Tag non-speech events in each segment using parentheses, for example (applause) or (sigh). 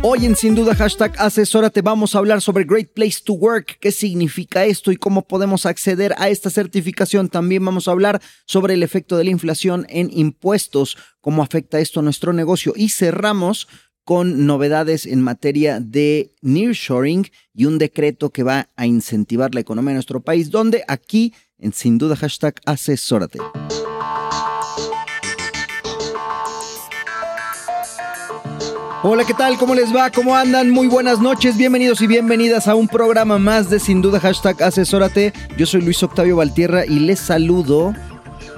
Hoy en Sin Duda Hashtag Asesórate vamos a hablar sobre Great Place to Work, qué significa esto y cómo podemos acceder a esta certificación. También vamos a hablar sobre el efecto de la inflación en impuestos, cómo afecta esto a nuestro negocio y cerramos con novedades en materia de nearshoring y un decreto que va a incentivar la economía de nuestro país, donde aquí en Sin Duda Asesórate. Hola, ¿qué tal? ¿Cómo les va? ¿Cómo andan? Muy buenas noches, bienvenidos y bienvenidas a un programa más de Sin Duda Hashtag Asesórate. Yo soy Luis Octavio Valtierra y les saludo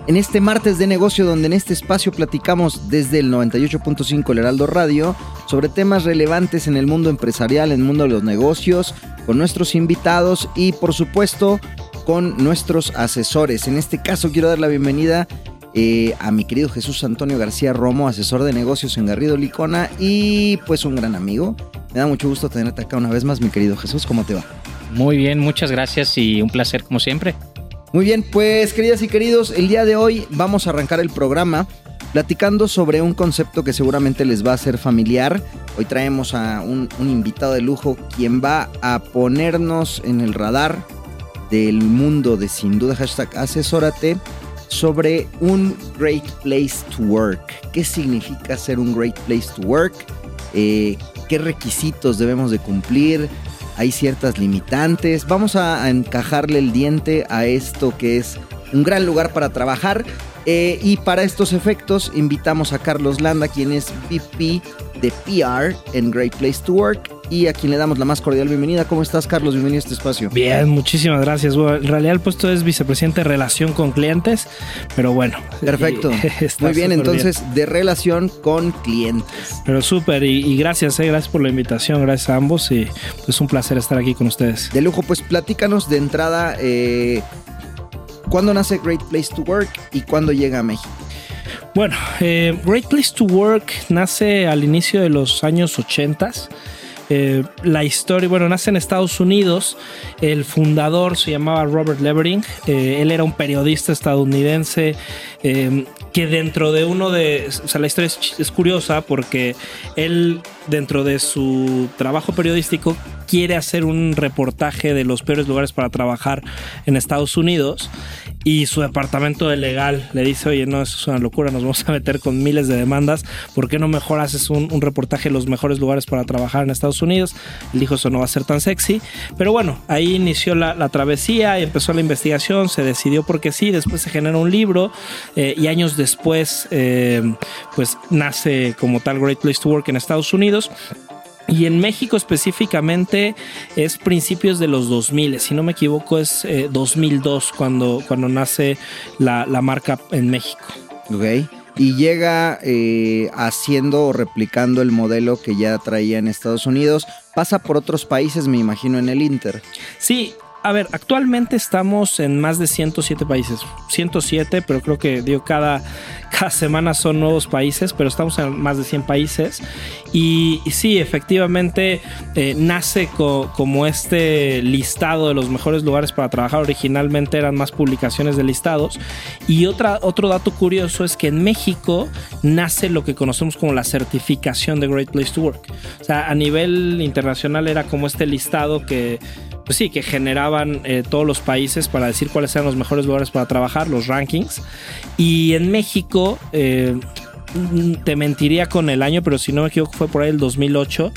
en este martes de negocio donde en este espacio platicamos desde el 98.5 El Heraldo Radio sobre temas relevantes en el mundo empresarial, en el mundo de los negocios, con nuestros invitados y por supuesto con nuestros asesores. En este caso quiero dar la bienvenida eh, a mi querido Jesús Antonio García Romo, asesor de negocios en Garrido Licona y pues un gran amigo. Me da mucho gusto tenerte acá una vez más, mi querido Jesús. ¿Cómo te va? Muy bien, muchas gracias y un placer como siempre. Muy bien, pues queridas y queridos, el día de hoy vamos a arrancar el programa platicando sobre un concepto que seguramente les va a ser familiar. Hoy traemos a un, un invitado de lujo quien va a ponernos en el radar del mundo de sin duda hashtag asesórate sobre un great place to work. ¿Qué significa ser un great place to work? Eh, ¿Qué requisitos debemos de cumplir? Hay ciertas limitantes. Vamos a, encajarle el diente a esto que es un gran lugar para trabajar. Eh, y para estos efectos invitamos a Carlos Landa, quien es VP de PR en Great Place to Work y a quien le damos la más cordial bienvenida. ¿Cómo estás, Carlos? Bienvenido a este espacio. Bien, muchísimas gracias. Bueno, en realidad el puesto es vicepresidente de relación con clientes, pero bueno. Perfecto. (laughs) Muy bien, entonces de relación con clientes. Pero súper, y, y gracias, eh, gracias por la invitación, gracias a ambos y pues un placer estar aquí con ustedes. De lujo, pues platícanos de entrada eh, cuándo nace Great Place to Work y cuándo llega a México. Bueno, eh, Great Place to Work nace al inicio de los años 80. Eh, la historia, bueno, nace en Estados Unidos. El fundador se llamaba Robert Levering. Eh, él era un periodista estadounidense eh, que dentro de uno de, o sea, la historia es, curiosa porque él dentro de su trabajo periodístico quiere hacer un reportaje de los peores lugares para trabajar en Estados Unidos y su departamento de legal le dice, oye, no, eso es una locura, nos vamos a meter con miles de demandas, ¿por qué no mejor haces un, reportaje de los mejores lugares para trabajar en Estados Unidos? Él dijo, eso no va a ser tan sexy, pero bueno, ahí inició la, travesía y empezó la investigación, se decidió porque sí, después se generó un libro eh, y años después, eh, pues nace como tal Great Place to Work en Estados Unidos. Y en México específicamente es principios de los 2000, si no me equivoco es eh, 2002 cuando, cuando nace la, la marca en México. ¿Ok? Y llega eh, haciendo o replicando el modelo que ya traía en Estados Unidos. Pasa por otros países, me imagino, en el Inter. Sí, a ver, actualmente estamos en más de 107 países. 107, pero creo que digo, cada, cada semana son nuevos países, pero estamos en más de 100 países. Y, sí, efectivamente eh, nace co- como este listado de los mejores lugares para trabajar. Originalmente eran más publicaciones de listados. Y otra, otro dato curioso es que en México nace lo que conocemos como la certificación de Great Place to Work. O sea, a nivel internacional era como este listado que pues sí, que generaban eh, todos los países para decir cuáles eran los mejores lugares para trabajar, los rankings. Y en México, eh, te mentiría con el año, pero si no me equivoco fue por ahí el 2008.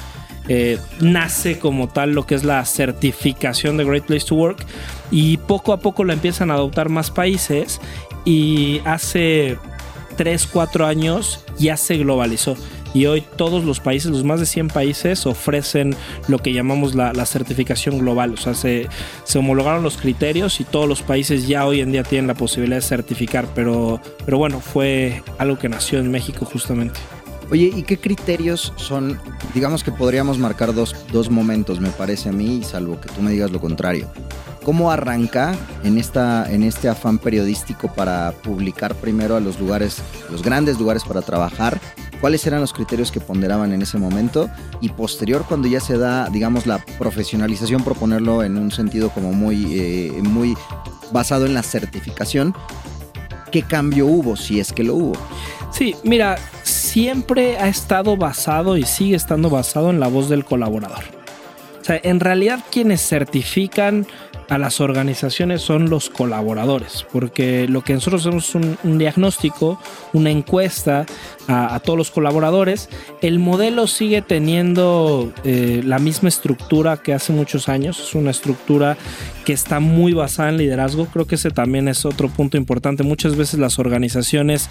eh, nace como tal lo que es la certificación de Great Place to Work y poco a poco lo empiezan a adoptar más países y hace 3, 4 años ya se globalizó y hoy todos los países, los más de 100 países, ofrecen lo que llamamos la, certificación global. O sea, se, se, homologaron los criterios y todos los países ya hoy en día tienen la posibilidad de certificar, pero, pero bueno, fue algo que nació en México justamente. Oye, ¿y qué criterios son? Digamos que podríamos marcar dos, dos momentos, me parece a mí, salvo que tú me digas lo contrario. ¿Cómo arranca en, esta, en este afán periodístico para publicar primero a los lugares, los grandes lugares para trabajar cuáles eran los criterios que ponderaban en ese momento y posterior cuando ya se da, digamos, la profesionalización, proponerlo en un sentido como muy, eh, muy basado en la certificación, ¿qué cambio hubo si es que lo hubo? Sí, mira, siempre ha estado basado y sigue estando basado en la voz del colaborador. O sea, en realidad quienes certifican a las organizaciones son los colaboradores, porque lo que nosotros hacemos es un, diagnóstico, una encuesta a, todos los colaboradores. El modelo sigue teniendo eh, la misma estructura que hace muchos años, es una estructura que está muy basada en liderazgo. Creo que ese también es otro punto importante. Muchas veces las organizaciones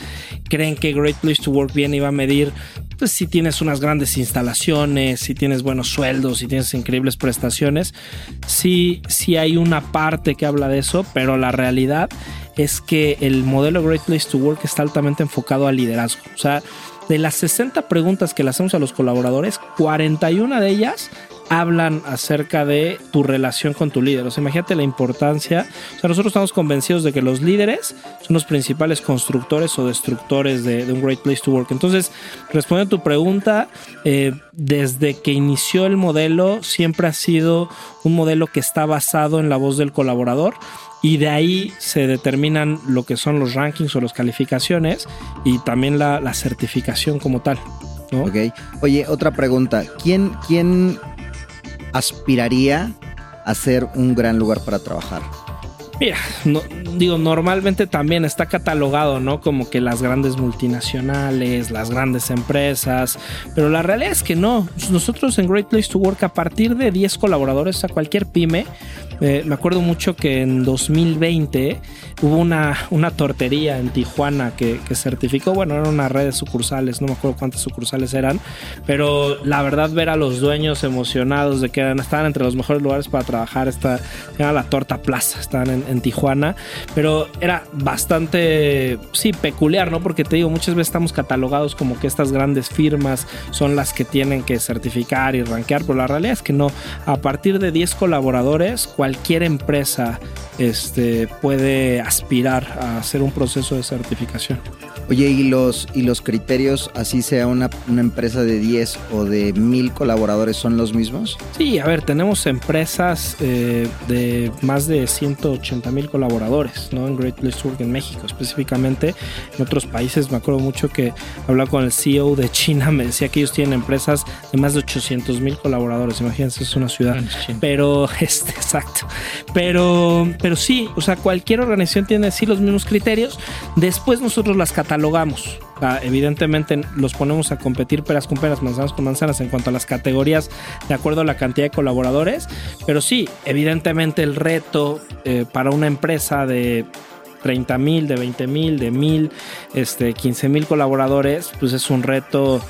creen que Great Place to Work bien iba a medir pues, si tienes unas grandes instalaciones, si tienes buenos sueldos, si tienes increíbles prestaciones. Sí, sí hay una parte que habla de eso, pero la realidad es que el modelo Great Place to Work está altamente enfocado al liderazgo. O sea, de las 60 preguntas que le hacemos a los colaboradores, 41 de ellas hablan acerca de tu relación con tu líder. O sea, imagínate la importancia. O sea, nosotros estamos convencidos de que los líderes son los principales constructores o destructores de, un Great Place to Work. Entonces, respondiendo a tu pregunta, eh, desde que inició el modelo, siempre ha sido un modelo que está basado en la voz del colaborador y de ahí se determinan lo que son los rankings o las calificaciones y también la, certificación como tal. Ok. Oye, otra pregunta. ¿Quién, quién aspiraría a ser un gran lugar para trabajar? Mira, digo, normalmente también está catalogado, ¿no? Como que las grandes multinacionales, las grandes empresas, pero la realidad es que no. Nosotros en Great Place to Work, a partir de 10 colaboradores, a cualquier pyme, eh, me acuerdo mucho que en 2020 hubo una, una tortería en Tijuana que, certificó, bueno, era una red de sucursales, no me acuerdo cuántas sucursales eran, pero la verdad ver a los dueños emocionados de que eran, estaban entre los mejores lugares para trabajar, esta, era la Torta Plaza, estaban en, en Tijuana, pero era bastante, sí, peculiar, ¿no? Porque te digo, muchas veces estamos catalogados como que estas grandes firmas son las que tienen que certificar y rankear, pero la realidad es que no, a partir de 10 colaboradores, cual cualquier empresa este, puede aspirar a hacer un proceso de certificación. Oye, ¿y los, y los criterios, así sea una, empresa de 10 o de 1000 colaboradores, son los mismos? Sí, a ver, tenemos empresas eh, de más de 180 mil colaboradores, ¿no? En Great Place to Work en México específicamente. En otros países, me acuerdo mucho que hablaba con el CEO de China, me decía que ellos tienen empresas de más de 800 mil colaboradores. Imagínense, es una ciudad. Pero, (laughs) este, exacto. Pero, pero sí, o sea, cualquier organización tiene sí los mismos criterios. Después nosotros las catalogamos. evidentemente los ponemos a competir peras con peras, manzanas con manzanas en cuanto a las categorías de acuerdo a la cantidad de colaboradores. Pero sí, evidentemente el reto eh, para una empresa de 30 mil, de 20 mil, de mil, este, 15 mil colaboradores, pues es un reto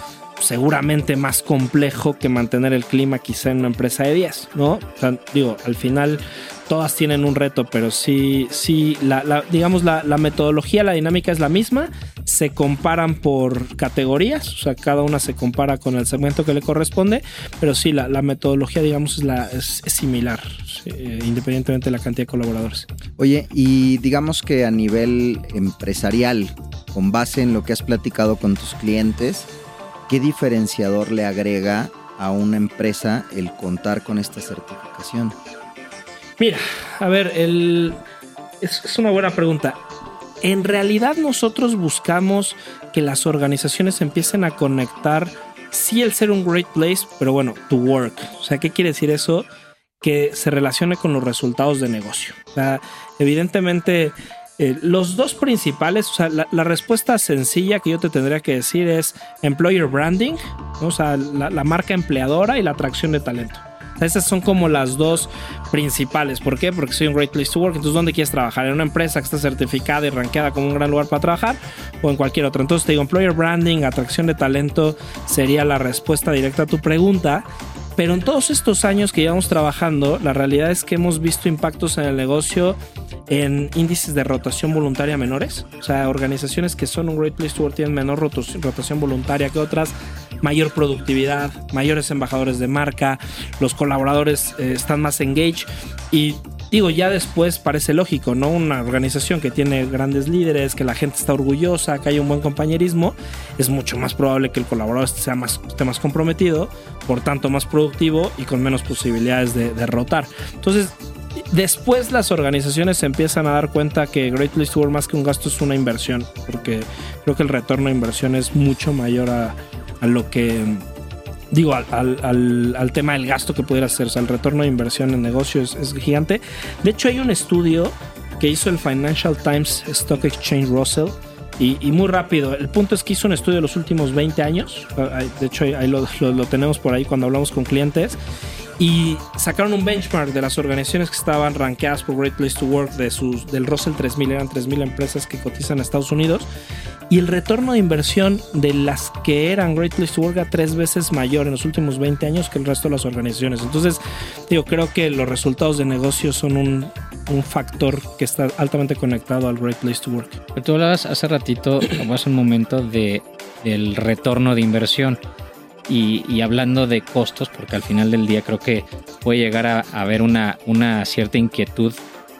seguramente más complejo que mantener el clima quizá en una empresa de 10, ¿no? O sea, digo, al final todas tienen un reto, pero sí, sí, la, digamos, la, metodología, la dinámica es la misma, se comparan por categorías, o sea, cada una se compara con el segmento que le corresponde, pero sí, la, metodología, digamos, es, la, es, similar, eh, independientemente de la cantidad de colaboradores. Oye, y digamos que a nivel empresarial, con base en lo que has platicado con tus clientes, ¿qué diferenciador le agrega a una empresa el contar con esta certificación? Mira, a ver, el... es, una buena pregunta. En realidad nosotros buscamos que las organizaciones empiecen a conectar, sí el ser un great place, pero bueno, to work. O sea, ¿qué quiere decir eso? Que se relacione con los resultados de negocio. O sea, evidentemente, eh, los dos principales, o sea, la, respuesta sencilla que yo te tendría que decir es employer branding, o sea, la marca empleadora y la atracción de talento esas son como las dos principales. ¿Por qué? Porque soy un great place to work. Entonces, ¿dónde quieres trabajar? ¿En una empresa que está certificada y rankeada como un gran lugar para trabajar? ¿O en cualquier otro? Entonces, te digo, employer branding, atracción de talento sería la respuesta directa a tu pregunta. Pero en todos estos años que llevamos trabajando, la realidad es que hemos visto impactos en el negocio en índices de rotación voluntaria menores. O sea, organizaciones que son un Great Place to Work tienen menor rotación voluntaria que otras, mayor productividad, mayores embajadores de marca, los colaboradores eh, están más engaged y digo, ya después parece lógico, ¿no? Una organización que tiene grandes líderes, que la gente está orgullosa, que hay un buen compañerismo, es mucho más probable que el colaborador sea más, esté más comprometido, por tanto más productivo y con menos posibilidades de, de rotar. Entonces, Después las organizaciones empiezan a dar cuenta que Great Place to Work más que un gasto es una inversión, porque creo que el retorno de inversión es mucho mayor a, lo que, digo, al, tema del gasto que pudiera hacer. O sea, el retorno de inversión en negocios es, gigante. De hecho, hay un estudio que hizo el Financial Times Stock Exchange Russell. Y, muy rápido, el punto es que hizo un estudio de los últimos 20 años. De hecho, ahí lo tenemos por ahí cuando hablamos con clientes y sacaron un benchmark de las organizaciones que estaban rankeadas por Great Place to Work de sus, del Russell 3000, eran 3000 empresas que cotizan en Estados Unidos. Y el retorno de inversión de las que eran Great Place to Work era tres veces mayor en los últimos 20 años que el resto de las organizaciones. Entonces, digo, creo que los resultados de negocio son un, un factor que está altamente conectado al Great Place to Work. tú hablabas hace ratito, o hace un momento, de, del retorno de inversión. Y, hablando de costos, porque al final del día creo que puede llegar a, haber una, una, cierta inquietud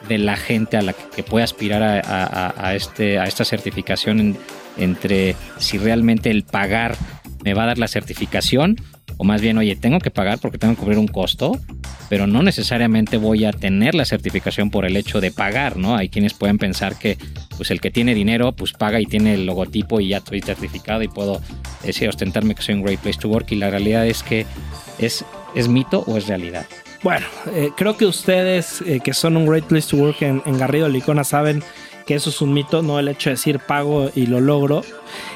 de la gente a la que, puede aspirar a, este, a esta certificación entre si realmente el pagar me va a dar la certificación o más bien, oye, tengo que pagar porque tengo que cubrir un costo, pero no necesariamente voy a tener la certificación por el hecho de pagar, ¿no? Hay quienes pueden pensar que pues el que tiene dinero pues paga y tiene el logotipo y ya estoy certificado y puedo decir, ostentarme que soy un great place to work y la realidad es que es, es mito o es realidad. Bueno, eh, creo que ustedes eh, que son un great place to work en, en Garrido Licona saben que eso es un mito, no el hecho de decir pago y lo logro.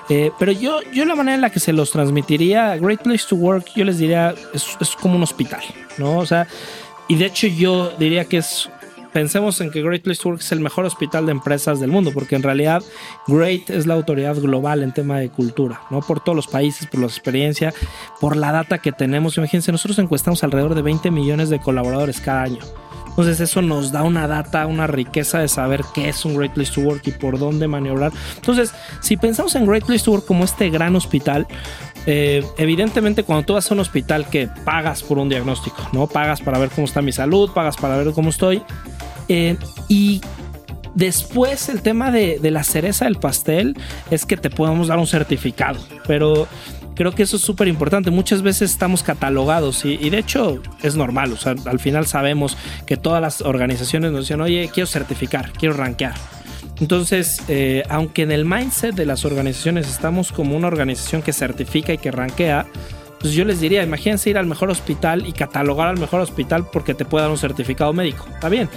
Eh, pero yo, yo la manera en la que se los transmitiría, Great Place to Work, yo les diría, es, es como un hospital, ¿no? O sea, y de hecho yo diría que es pensemos en que Great Place to Work es el mejor hospital de empresas del mundo, porque en realidad Great es la autoridad global en tema de cultura, ¿no? Por todos los países, por la experiencia, por la data que tenemos. Imagínense, nosotros encuestamos alrededor de 20 millones de colaboradores cada año. Entonces eso nos da una data, una riqueza de saber qué es un Great Place to Work y por dónde maniobrar. Entonces, si pensamos en Great Place to Work como este gran hospital, eh, evidentemente cuando tú vas a un hospital que pagas por un diagnóstico, ¿no? Pagas para ver cómo está mi salud, pagas para ver cómo estoy. Eh, y Después el tema de, la cereza del pastel es que te podemos dar un certificado, pero Creo que eso es súper importante. Muchas veces estamos catalogados y, de hecho es normal. O sea, al final sabemos que todas las organizaciones nos dicen, oye, quiero certificar, quiero rankear. Entonces, eh, aunque en el mindset de las organizaciones estamos como una organización que certifica y que rankea, pues yo les diría, imagínense ir al mejor hospital y catalogar al mejor hospital porque te puede dar un certificado médico. Está bien,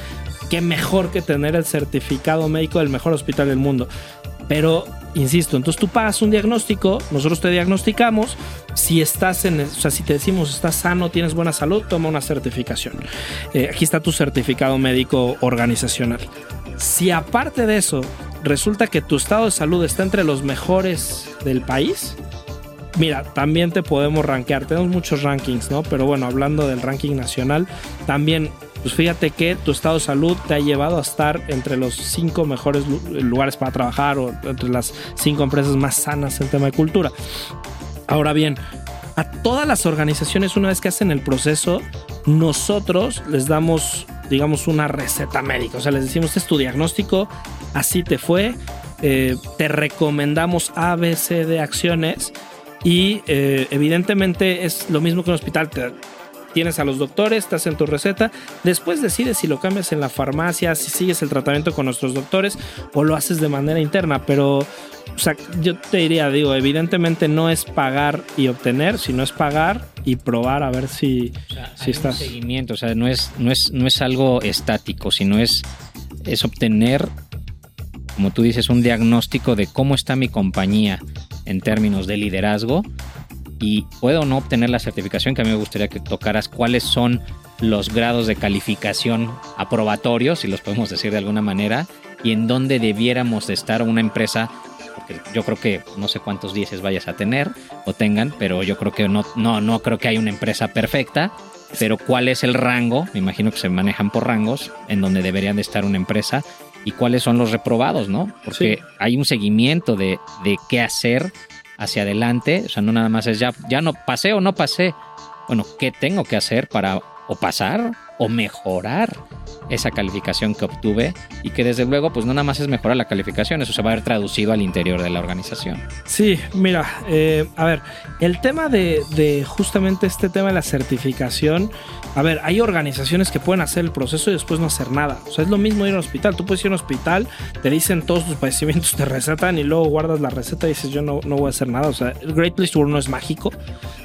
qué mejor que tener el certificado médico del mejor hospital del mundo. Pero, insisto, entonces tú pagas un diagnóstico, nosotros te diagnosticamos, si estás en, o sea, si te decimos estás sano, tienes buena salud, toma una certificación. Eh, aquí está tu certificado médico organizacional. Si aparte de eso resulta que tu estado de salud está entre los mejores del país, mira, también te podemos rankear. Tenemos muchos rankings, ¿no? Pero bueno, hablando del ranking nacional, también pues fíjate que tu estado de salud te ha llevado a estar entre los cinco mejores lugares para trabajar o entre las cinco empresas más sanas en tema de cultura. Ahora bien, a todas las organizaciones una vez que hacen el proceso, nosotros les damos, digamos, una receta médica. O sea, les decimos, este es tu diagnóstico, así te fue, eh, te recomendamos A, B, C de acciones y eh, evidentemente es lo mismo que un hospital. Tienes a los doctores, estás en tu receta, después decides si lo cambias en la farmacia, si sigues el tratamiento con nuestros doctores o lo haces de manera interna, pero o sea, yo te diría, digo, evidentemente no es pagar y obtener, sino es pagar y probar a ver si, si estás. seguimiento, o sea, no es, no es, no es algo estático, sino es, es obtener, como tú dices, un diagnóstico de cómo está mi compañía en términos de liderazgo y puedo no obtener la certificación, que a mí me gustaría que tocaras cuáles son los grados de calificación aprobatorios, si los podemos decir de alguna manera, y en dónde debiéramos de estar una empresa, porque yo creo que no sé cuántos dieces vayas a tener o tengan, pero yo creo que no, no, no creo que haya una empresa perfecta, pero cuál es el rango, me imagino que se manejan por rangos, en donde deberían de estar una empresa y cuáles son los reprobados, ¿no? Porque hay un seguimiento de, de qué hacer hacia adelante, o sea, no nada más es ya, ya no pasé o no pasé, bueno, ¿qué tengo que hacer para o pasar o mejorar esa calificación que obtuve y que desde luego pues no nada más es mejorar la calificación, eso se va a ver traducido al interior de la organización. Sí, mira, eh, a ver, el tema de, justamente este tema de la certificación, a ver, hay organizaciones que pueden hacer el proceso y después no hacer nada. O sea, es lo mismo ir a un hospital. Tú puedes ir a un hospital, te dicen todos tus padecimientos, te recetan y luego guardas la receta y dices yo no, no voy a hacer nada. O sea, el Great Place to Work no es mágico,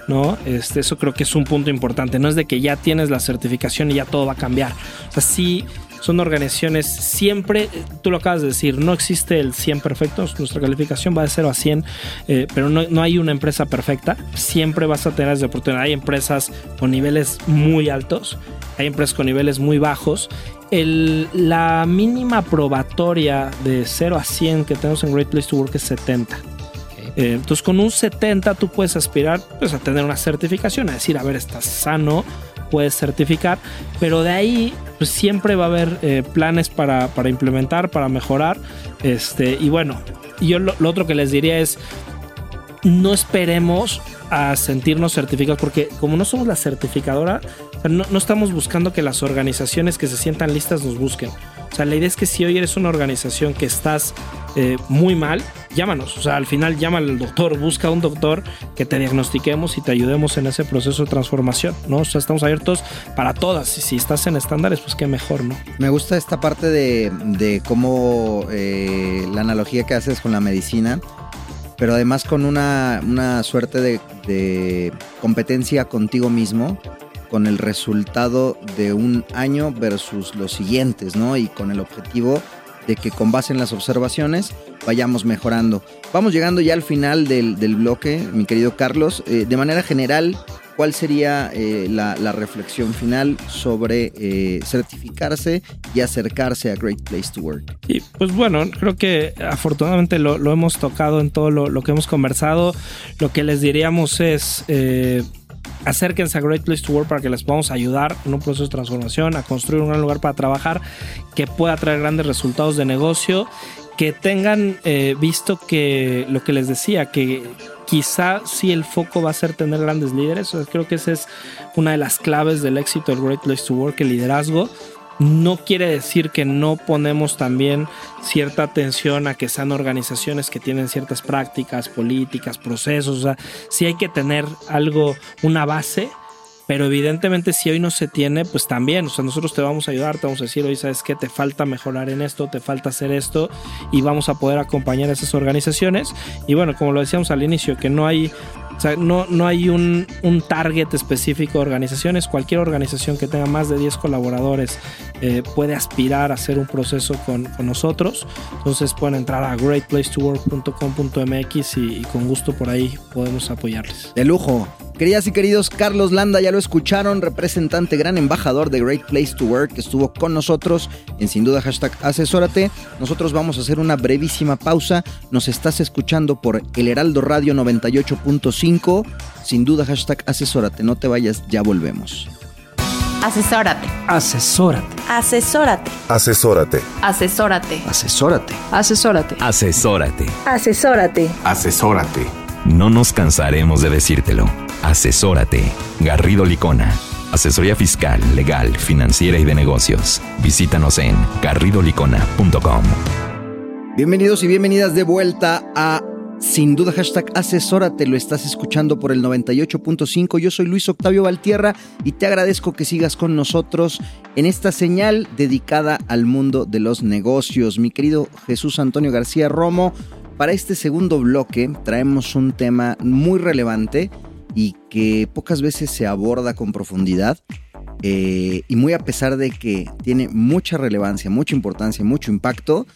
¿no? Este, eso creo que es un punto importante. No es de que ya tienes la certificación y ya todo va a cambiar. O sea, sí son organizaciones siempre, tú lo acabas de decir, no existe el 100 perfecto, nuestra calificación va de 0 a 100, eh, pero no, no, hay una empresa perfecta, siempre vas a tener esa oportunidad. Hay empresas con niveles muy altos, hay empresas con niveles muy bajos. El, la mínima probatoria de 0 a 100 que tenemos en Great Place to Work es 70. Eh, entonces con un 70 tú puedes aspirar pues, a tener una certificación, a decir, a ver, estás sano, puedes certificar, pero de ahí pues, siempre va a haber eh, planes para, para, implementar, para mejorar. Este, y bueno, yo lo, otro que les diría es, no esperemos a sentirnos certificados, porque como no somos la certificadora, no, no estamos buscando que las organizaciones que se sientan listas nos busquen. O sea, la idea es que si hoy eres una organización que estás eh, muy mal, llámanos. O sea, al final llama al doctor, busca un doctor que te diagnostiquemos y te ayudemos en ese proceso de transformación, ¿no? O sea, estamos abiertos para todas. Y si estás en estándares, pues qué mejor, ¿no? Me gusta esta parte de, de cómo eh, la analogía que haces con la medicina, pero además con una, una suerte de, de competencia contigo mismo con el resultado de un año versus los siguientes, ¿no? Y con el objetivo de que con base en las observaciones vayamos mejorando. Vamos llegando ya al final del, del bloque, mi querido Carlos. Eh, de manera general, ¿cuál sería eh, la, reflexión final sobre eh, certificarse y acercarse a Great Place to Work? Y pues bueno, creo que afortunadamente lo, lo hemos tocado en todo lo, lo, que hemos conversado. Lo que les diríamos es acérquense a Great Place to Work para que les podamos ayudar en un proceso de transformación, a construir un gran lugar para trabajar que pueda traer grandes resultados de negocio, que tengan eh, visto que lo que les decía, que quizá sí el foco va a ser tener grandes líderes, creo que esa es una de las claves del éxito del Great Place to Work, el liderazgo no quiere decir que no ponemos también cierta atención a que sean organizaciones que tienen ciertas prácticas, políticas, procesos. O sea, sí hay que tener algo, una base, pero evidentemente si hoy no se tiene, pues también, o sea, nosotros te vamos a ayudar, te vamos a decir, hoy sabes que te falta mejorar en esto, te falta hacer esto, y vamos a poder acompañar a esas organizaciones. Y bueno, como lo decíamos al inicio, que no hay no, no hay un, un, target específico de organizaciones. Cualquier organización que tenga más de 10 colaboradores eh, puede aspirar a hacer un proceso con, con, nosotros. Entonces pueden entrar a greatplacetowork.com.mx y, y, con gusto por ahí podemos apoyarles. De lujo. Queridas y queridos, Carlos Landa ya lo escucharon, representante, gran embajador de Great Place to Work, que estuvo con nosotros en sin duda hashtag asesórate. Nosotros vamos a hacer una brevísima pausa. Nos estás escuchando por El Heraldo Radio 98.5. Sin duda hashtag asesórate. No te vayas, ya volvemos. Asesórate. Asesórate. Asesórate. Asesórate. Asesórate. Asesórate. Asesórate. Asesórate. Asesórate. Asesórate. No nos cansaremos de decírtelo. Asesórate. Garrido Licona. Asesoría fiscal, legal, financiera y de negocios. Visítanos en garridolicona.com. Bienvenidos y bienvenidas de vuelta a Sin duda hashtag asesórate, lo estás escuchando por el 98.5. Yo soy Luis Octavio Valtierra y te agradezco que sigas con nosotros en esta señal dedicada al mundo de los negocios. Mi querido Jesús Antonio García Romo, para este segundo bloque traemos un tema muy relevante y que pocas veces se aborda con profundidad. Eh, y muy a pesar de que tiene mucha relevancia, mucha importancia, mucho impacto,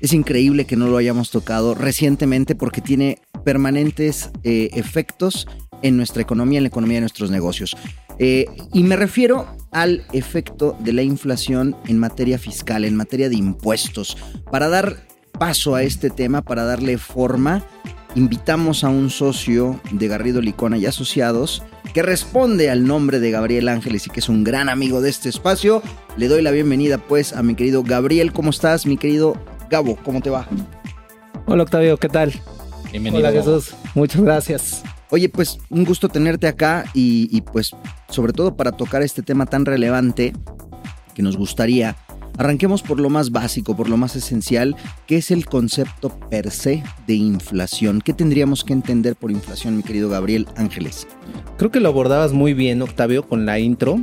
es increíble que no lo hayamos tocado recientemente porque tiene permanentes eh, efectos en nuestra economía, en la economía de nuestros negocios. Eh, y me refiero al efecto de la inflación en materia fiscal, en materia de impuestos. Para dar paso a este tema, para darle forma, invitamos a un socio de Garrido Licona y Asociados que responde al nombre de Gabriel Ángeles y que es un gran amigo de este espacio. Le doy la bienvenida pues a mi querido Gabriel. ¿Cómo estás, mi querido Gabo? ¿Cómo te va? Hola Octavio, ¿qué tal? Bienvenido. Hola Jesús, muchas gracias. Oye, pues un gusto tenerte acá y, y, pues sobre todo para tocar este tema tan relevante que nos gustaría. Arranquemos por lo más básico, por lo más esencial, que es el concepto per se de inflación. ¿Qué tendríamos que entender por inflación, mi querido Gabriel Ángeles? Creo que lo abordabas muy bien, Octavio, con la intro.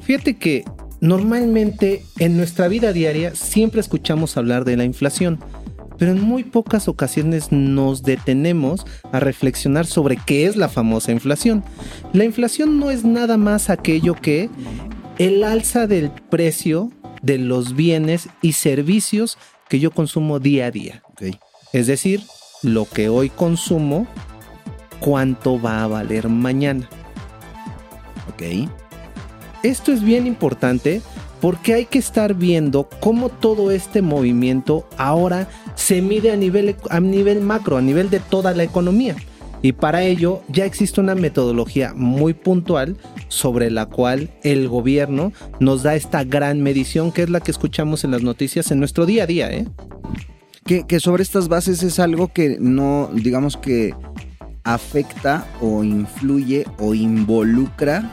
Fíjate que normalmente en nuestra vida diaria siempre escuchamos hablar de la inflación pero en muy pocas ocasiones nos detenemos a reflexionar sobre qué es la famosa inflación. La inflación no es nada más aquello que el alza del precio de los bienes y servicios que yo consumo día a día. Okay. Es decir, lo que hoy consumo, cuánto va a valer mañana. Esto es bien importante porque hay que estar viendo cómo todo este movimiento ahora se mide a nivel, a nivel macro, a nivel de toda la economía. Y para ello ya existe una metodología muy puntual sobre la cual el gobierno nos da esta gran medición que es la que escuchamos en las noticias en nuestro día a día. ¿eh? Que, que sobre estas bases es algo que no, digamos que afecta o influye o involucra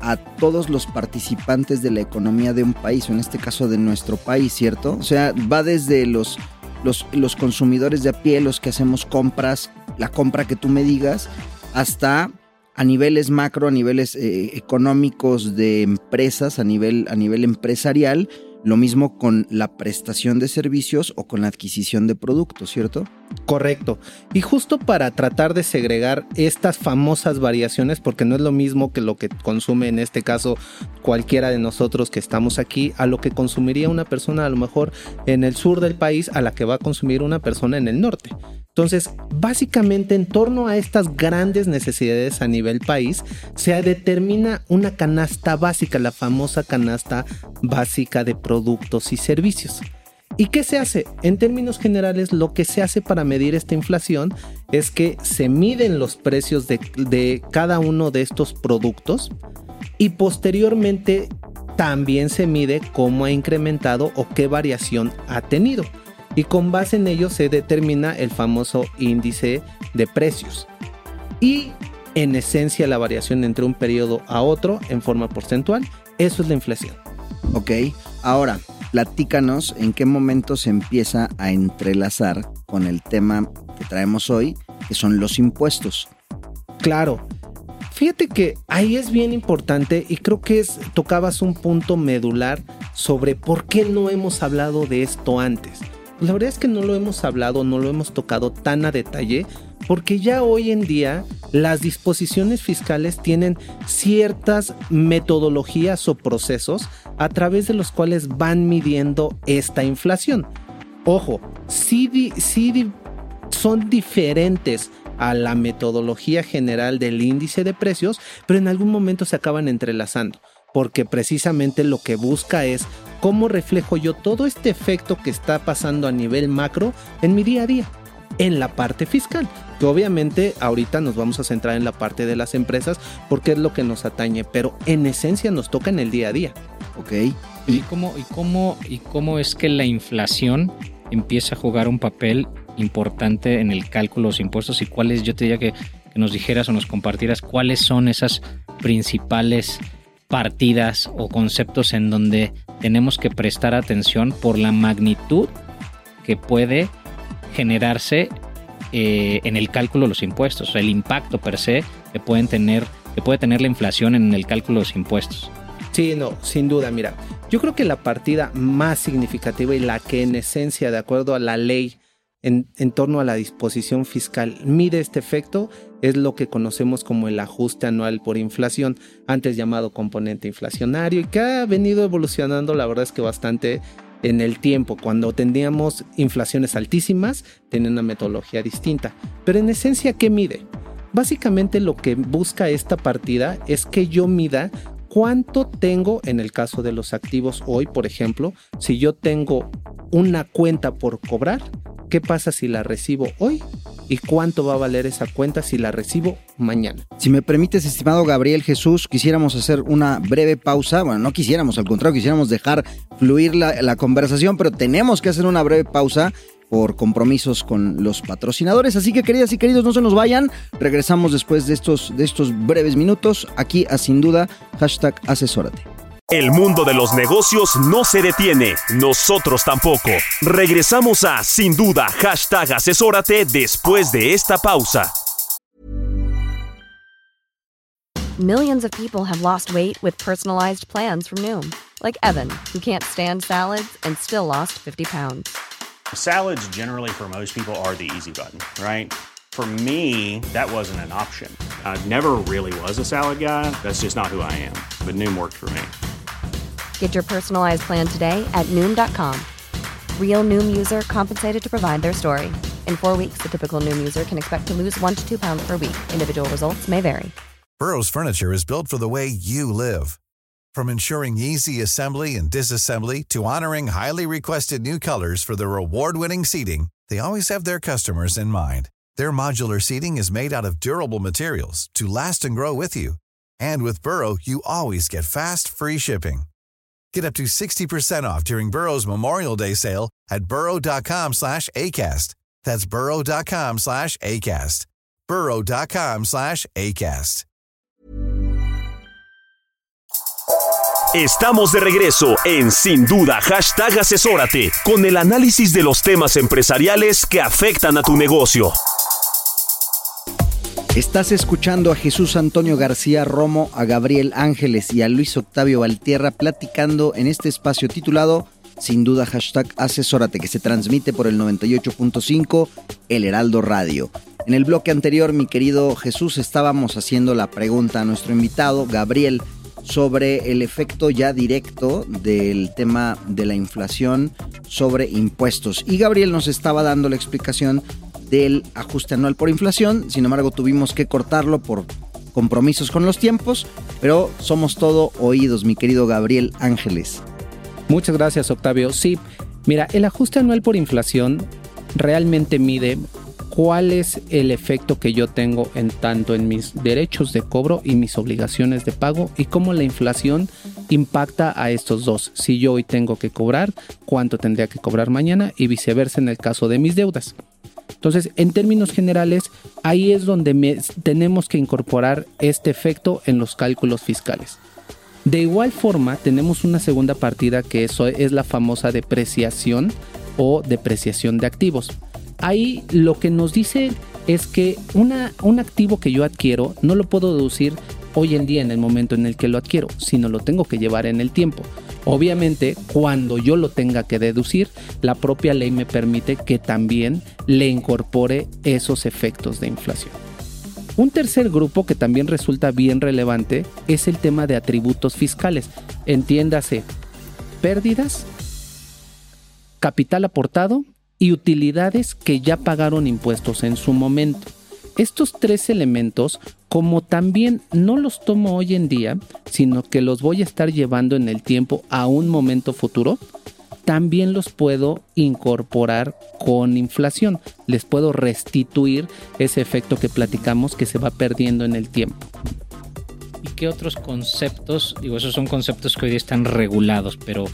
a todos los participantes de la economía de un país, o en este caso de nuestro país, ¿cierto? O sea, va desde los, los, los consumidores de a pie, los que hacemos compras, la compra que tú me digas, hasta a niveles macro, a niveles eh, económicos de empresas, a nivel, a nivel empresarial, lo mismo con la prestación de servicios o con la adquisición de productos, ¿cierto? Correcto. Y justo para tratar de segregar estas famosas variaciones, porque no es lo mismo que lo que consume en este caso cualquiera de nosotros que estamos aquí, a lo que consumiría una persona a lo mejor en el sur del país, a la que va a consumir una persona en el norte. Entonces, básicamente en torno a estas grandes necesidades a nivel país, se determina una canasta básica, la famosa canasta básica de productos y servicios. ¿Y qué se hace? En términos generales, lo que se hace para medir esta inflación es que se miden los precios de, de cada uno de estos productos y posteriormente también se mide cómo ha incrementado o qué variación ha tenido y con base en ello se determina el famoso índice de precios. Y en esencia la variación entre un periodo a otro en forma porcentual, eso es la inflación. Ok, ahora platícanos en qué momento se empieza a entrelazar con el tema que traemos hoy, que son los impuestos. Claro, Fíjate que ahí es bien importante y creo que es, tocabas un punto medular sobre por qué no hemos hablado de esto antes. La verdad es que no lo hemos hablado, no lo hemos tocado tan a detalle, porque ya hoy en día las disposiciones fiscales tienen ciertas metodologías o procesos a través de los cuales van midiendo esta inflación. Ojo, sí, sí son diferentes a la metodología general del índice de precios, pero en algún momento se acaban entrelazando porque precisamente lo que busca es cómo reflejo yo todo este efecto que está pasando a nivel macro en mi día a día, en la parte fiscal, que obviamente ahorita nos vamos a centrar en la parte de las empresas porque es lo que nos atañe, pero en esencia nos toca en el día a día. Ok. ¿Y cómo, y cómo, y cómo es que la inflación empieza a jugar un papel importante en el cálculo de los impuestos y cuáles, yo te diría que, que nos dijeras o nos compartieras cuáles son esas principales partidas o conceptos en donde tenemos que prestar atención por la magnitud que puede generarse eh, en el cálculo de los impuestos, el impacto per se que pueden tener, que puede tener la inflación en el cálculo de los impuestos. Sí, no, sin duda, mira, yo creo que la partida más significativa y la que en esencia, de acuerdo a la ley en, en, torno a la disposición fiscal mide este efecto es lo que conocemos como el ajuste anual por inflación, antes llamado componente inflacionario y que ha venido evolucionando la verdad es que bastante en el tiempo. Cuando teníamos inflaciones altísimas, tenía una metodología distinta. Pero en esencia, ¿qué mide? Básicamente lo que busca esta partida es que yo mida cuánto tengo en el caso de los activos hoy, por ejemplo, si yo tengo una cuenta por cobrar, ¿qué pasa si la recibo hoy? ¿Y cuánto va a valer esa cuenta si la recibo mañana? Si me permites, estimado Gabriel Jesús, quisiéramos hacer una breve pausa. Bueno, no quisiéramos, al contrario, quisiéramos dejar fluir la, conversación, pero tenemos que hacer una breve pausa por compromisos con los patrocinadores. Así que queridas y queridos, no se nos vayan. Regresamos después de estos, de estos breves minutos aquí a Sin Duda, hashtag asesórate. El mundo de los negocios no se detiene, nosotros tampoco. Regresamos a Sin Duda, hashtag asesórate después de esta pausa. Millions of people have lost weight with personalized plans from Noom, like Evan, who can't stand salads and still lost 50 pounds. Salads, generally, for most people, are the easy button, right? For me, that wasn't an option. I never really was a salad guy. That's just not who I am. But Noom worked for me. Get your personalized plan today at Noom.com. Real Noom user compensated to provide their story. In four weeks, the typical Noom user can expect to lose one to two pounds per week. Individual results may vary. Burrow's furniture is built for the way you live. From ensuring easy assembly and disassembly to honoring highly requested new colors for their award-winning seating, they always have their customers in mind. Their modular seating is made out of durable materials to last and grow with you. And with Burrow, you always get fast, free shipping. Get up to 60% off during Burrow's Memorial Day sale at burrow.com slash ACAST. That's burrow.com slash ACAST. burrow.com slash ACAST. Estamos de regreso en Sin Duda, hashtag asesórate, con el análisis de los temas empresariales que afectan a tu negocio. Estás escuchando a Jesús Antonio García Romo, a Gabriel Ángeles y a Luis Octavio Valtierra platicando en este espacio titulado Sin duda hashtag asesórate que se transmite por el 98.5 El Heraldo Radio. En el bloque anterior, mi querido Jesús, estábamos haciendo la pregunta a nuestro invitado, Gabriel, sobre el efecto ya directo del tema de la inflación sobre impuestos. Y Gabriel nos estaba dando la explicación del ajuste anual por inflación, sin embargo tuvimos que cortarlo por compromisos con los tiempos, pero somos todo oídos, mi querido Gabriel Ángeles. Muchas gracias, Octavio. Sí, mira, el ajuste anual por inflación realmente mide cuál es el efecto que yo tengo en tanto en mis derechos de cobro y mis obligaciones de pago y cómo la inflación impacta a estos dos. Si yo hoy tengo que cobrar, cuánto tendría que cobrar mañana y viceversa en el caso de mis deudas. Entonces, en términos generales, ahí es donde tenemos que incorporar este efecto en los cálculos fiscales. De igual forma, tenemos una segunda partida que eso es la famosa depreciación o depreciación de activos. Ahí lo que nos dice es que una, un activo que yo adquiero no lo puedo deducir hoy en día en el momento en el que lo adquiero, sino lo tengo que llevar en el tiempo. Obviamente, cuando yo lo tenga que deducir, la propia ley me permite que también le incorpore esos efectos de inflación. Un tercer grupo que también resulta bien relevante es el tema de atributos fiscales. Entiéndase, pérdidas, capital aportado y utilidades que ya pagaron impuestos en su momento. Estos tres elementos, como también no los tomo hoy en día, sino que los voy a estar llevando en el tiempo a un momento futuro, también los puedo incorporar con inflación. Les puedo restituir ese efecto que platicamos que se va perdiendo en el tiempo. ¿Y qué otros conceptos? Digo, esos son conceptos que hoy día están regulados, pero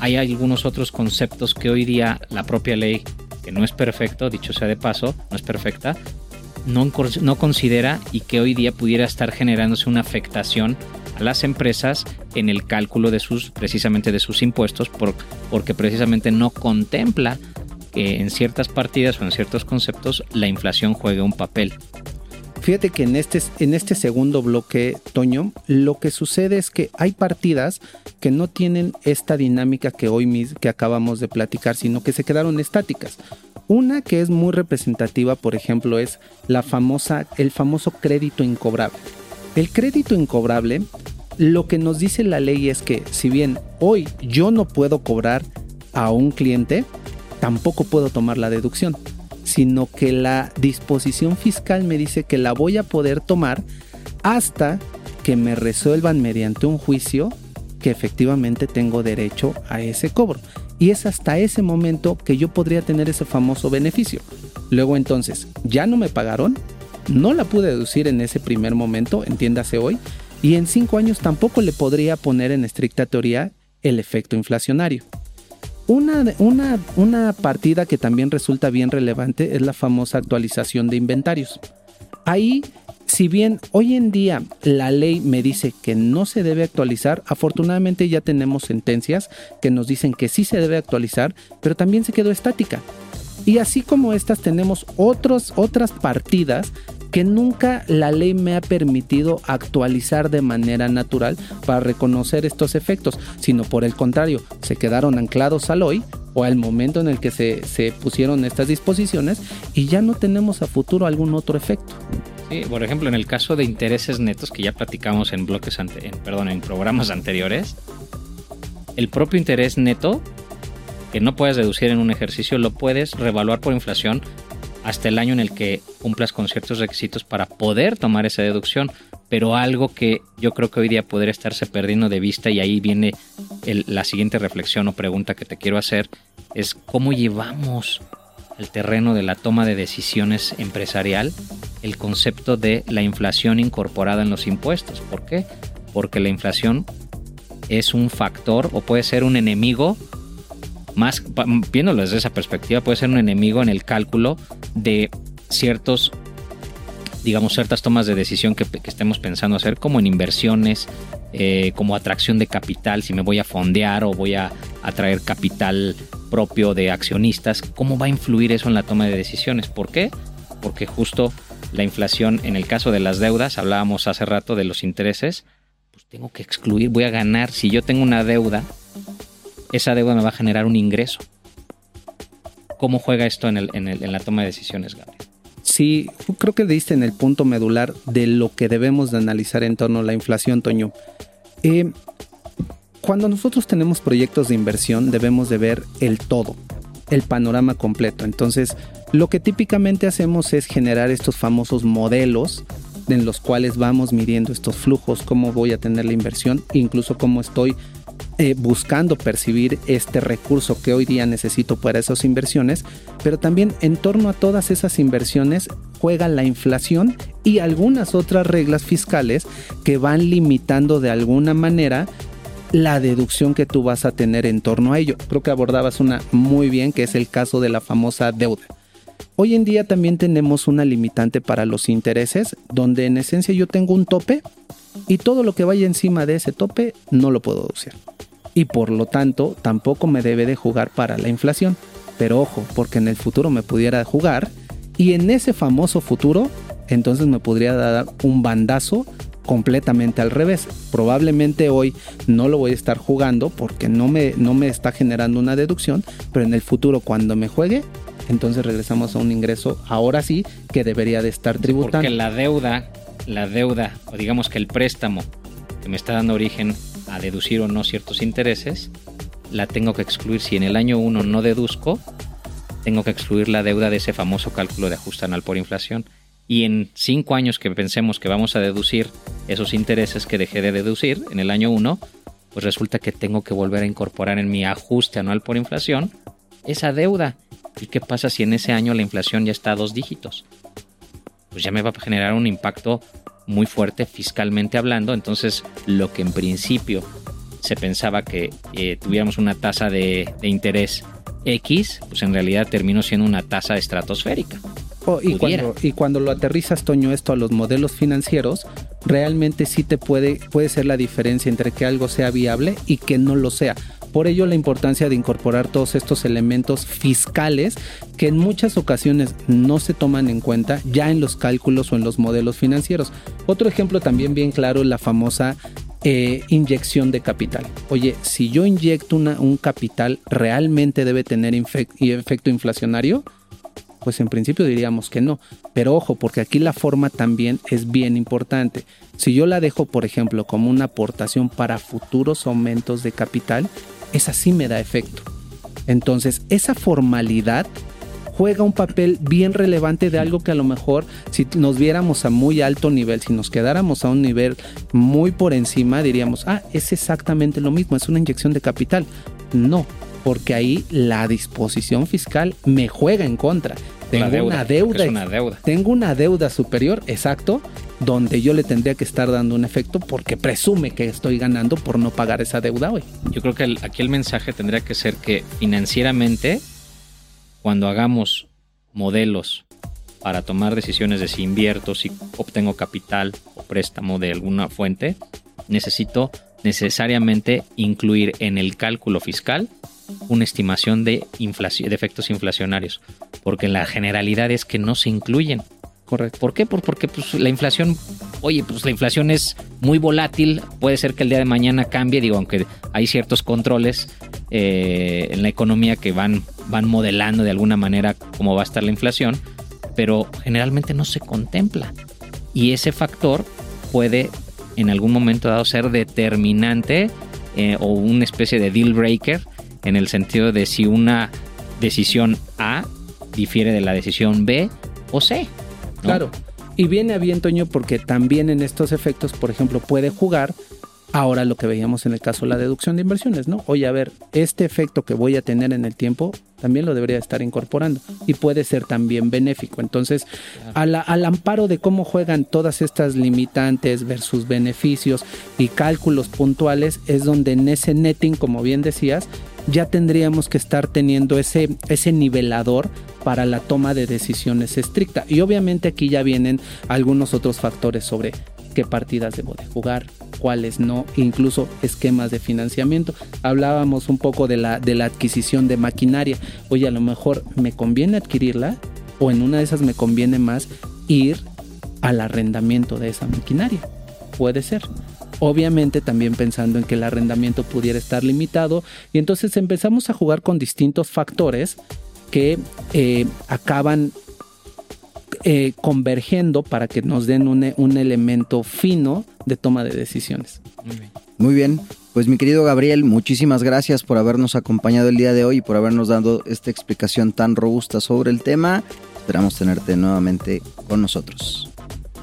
hay algunos otros conceptos que hoy día la propia ley, que no es perfecto, dicho sea de paso, no es perfecta, no, considera y que hoy día pudiera estar generándose una afectación a las empresas en el cálculo de sus, precisamente de sus impuestos, por- porque precisamente no contempla que en ciertas partidas o en ciertos conceptos la inflación juegue un papel. Fíjate que en este, en este segundo bloque, Toño, lo que sucede es que hay partidas que no tienen esta dinámica que hoy que acabamos de platicar, sino que se quedaron estáticas. Una que es muy representativa, por ejemplo, es la famosa, el famoso crédito incobrable. El crédito incobrable, lo que nos dice la ley es que si bien hoy yo no puedo cobrar a un cliente, tampoco puedo tomar la deducción. Sino que la disposición fiscal me dice que la voy a poder tomar hasta que me resuelvan mediante un juicio que efectivamente tengo derecho a ese cobro. Y es hasta ese momento que yo podría tener ese famoso beneficio. Luego entonces, ya no me pagaron, no la pude deducir en ese primer momento, entiéndase hoy, y en cinco años tampoco le podría poner en estricta teoría el efecto inflacionario. Una, una, partida que también resulta bien relevante es la famosa actualización de inventarios. Ahí si bien hoy en día la ley me dice que no se debe actualizar, afortunadamente ya tenemos sentencias que nos dicen que sí se debe actualizar, pero también se quedó estática. Y así como estas tenemos otros, otras partidas que nunca la ley me ha permitido actualizar de manera natural para reconocer estos efectos, sino por el contrario, se quedaron anclados al hoy o al momento en el que se, pusieron estas disposiciones y ya no tenemos a futuro algún otro efecto. Sí, por ejemplo, en el caso de intereses netos que ya platicamos en bloques en, perdón, en programas anteriores, el propio interés neto que no puedes deducir en un ejercicio lo puedes revaluar por inflación hasta el año en el que cumplas con ciertos requisitos para poder tomar esa deducción, pero algo que yo creo que hoy día podría estarse perdiendo de vista y ahí viene la siguiente reflexión o pregunta que te quiero hacer es cómo llevamos al terreno de la toma de decisiones empresarial el concepto de la inflación incorporada en los impuestos. ¿Por qué? Porque la inflación es un factor o puede ser un enemigo, más viéndolo desde esa perspectiva, puede ser un enemigo en el cálculo de ciertos, digamos, ciertas tomas de decisión que, estemos pensando hacer, como en inversiones, eh, como atracción de capital, si me voy a fondear o voy a atraer capital propio de accionistas, ¿cómo va a influir eso en la toma de decisiones? ¿Por qué? Porque justo la inflación, en el caso de las deudas, hablábamos hace rato de los intereses, pues tengo que excluir, voy a ganar, si yo tengo una deuda, esa deuda me va a generar un ingreso. ¿Cómo juega esto en, el, en, la toma de decisiones, Gabriel? Sí, creo que diste en el punto medular de lo que debemos de analizar en torno a la inflación, Toño. Eh, cuando nosotros tenemos proyectos de inversión debemos de ver el todo, el panorama completo. Entonces, lo que típicamente hacemos es generar estos famosos modelos en los cuales vamos midiendo estos flujos, cómo voy a tener la inversión, incluso cómo estoy eh, buscando percibir este recurso que hoy día necesito para esas inversiones, pero también en torno a todas esas inversiones juega la inflación y algunas otras reglas fiscales que van limitando de alguna manera la deducción que tú vas a tener en torno a ello. Creo que abordabas una muy bien, que es el caso de la famosa deuda. Hoy en día también tenemos una limitante para los intereses, donde en esencia yo tengo un tope y todo lo que vaya encima de ese tope no lo puedo deducir. Y por lo tanto tampoco me debe de jugar para la inflación. Pero ojo, porque en el futuro me pudiera jugar y en ese famoso futuro entonces me podría dar un bandazo completamente al revés. Probablemente hoy no lo voy a estar jugando porque no me, no me está generando una deducción, pero en el futuro cuando me juegue, entonces regresamos a un ingreso ahora sí que debería de estar tributando. Porque la deuda, la deuda, o digamos que el préstamo que me está dando origen a deducir o no ciertos intereses, la tengo que excluir. Si en el año 1 no deduzco, tengo que excluir la deuda de ese famoso cálculo de ajuste anual por inflación y en cinco años que pensemos que vamos a deducir esos intereses que dejé de deducir en el año 1, pues resulta que tengo que volver a incorporar en mi ajuste anual por inflación esa deuda. ¿Y qué pasa si en ese año la inflación ya está a dos dígitos? Pues ya me va a generar un impacto muy fuerte fiscalmente hablando. Entonces, lo que en principio se pensaba que eh, tuviéramos una tasa de, de interés X, pues en realidad terminó siendo una tasa estratosférica. Oh, y, cuando, y, cuando, lo aterrizas, Toño, esto a los modelos financieros, realmente sí te puede, puede ser la diferencia entre que algo sea viable y que no lo sea. Por ello la importancia de incorporar todos estos elementos fiscales que en muchas ocasiones no se toman en cuenta ya en los cálculos o en los modelos financieros. Otro ejemplo también bien claro es la famosa eh, inyección de capital. Oye, si yo inyecto un capital, ¿realmente debe tener efecto inflacionario? Pues en principio diríamos que no. Pero ojo, porque aquí la forma también es bien importante. Si yo la dejo, por ejemplo, como una aportación para futuros aumentos de capital, esa sí me da efecto. Entonces, esa formalidad juega un papel bien relevante de algo que a lo mejor si nos viéramos a muy alto nivel, si nos quedáramos a un nivel muy por encima, diríamos, ah, es exactamente lo mismo, es una inyección de capital. No, porque ahí la disposición fiscal me juega en contra. Tengo deuda, una deuda, es una deuda. Tengo una deuda superior, exacto, donde yo le tendría que estar dando un efecto porque presume que estoy ganando por no pagar esa deuda hoy. Yo creo que el- aquí el mensaje tendría que ser que financieramente, cuando hagamos modelos para tomar decisiones de si invierto, si obtengo capital o préstamo de alguna fuente, necesito necesariamente incluir en el cálculo fiscal una estimación de, inflación, efectos inflacionarios, porque la generalidad es que no se incluyen. Correcto. ¿Por qué? Por- porque pues, la inflación, oye, pues la inflación es muy volátil, puede ser que el día de mañana cambie, digo, aunque hay ciertos controles eh, en la economía que van, van modelando de alguna manera cómo va a estar la inflación, pero generalmente no se contempla. Y ese factor puede en algún momento dado ser determinante eh, o una especie de deal breaker en el sentido de si una decisión A difiere de la decisión B o C. ¿no? Claro. Y viene a bien, Toño, porque también en estos efectos, por ejemplo, puede jugar ahora lo que veíamos en el caso de la deducción de inversiones, ¿no? Oye, a ver, este efecto que voy a tener en el tiempo también lo debería estar incorporando y puede ser también benéfico. Entonces, a la- al amparo de cómo juegan todas estas limitantes versus beneficios y cálculos puntuales, es donde en ese netting, como bien decías, ya tendríamos que estar teniendo ese, ese nivelador para la toma de decisiones estricta. Y obviamente aquí ya vienen algunos otros factores sobre qué partidas debo de jugar, cuáles no, incluso esquemas de financiamiento. Hablábamos un poco de la, de la adquisición de maquinaria. Oye, a lo mejor me conviene adquirirla o en una de esas me conviene más ir al arrendamiento de esa maquinaria. Puede ser. Obviamente también pensando en que el arrendamiento pudiera estar limitado y entonces empezamos a jugar con distintos factores que eh, acaban eh, convergiendo para que nos den un, un elemento fino de toma de decisiones. Muy bien. Muy bien, pues mi querido Gabriel, muchísimas gracias por habernos acompañado el día de hoy y por habernos dado esta explicación tan robusta sobre el tema. Esperamos tenerte nuevamente con nosotros.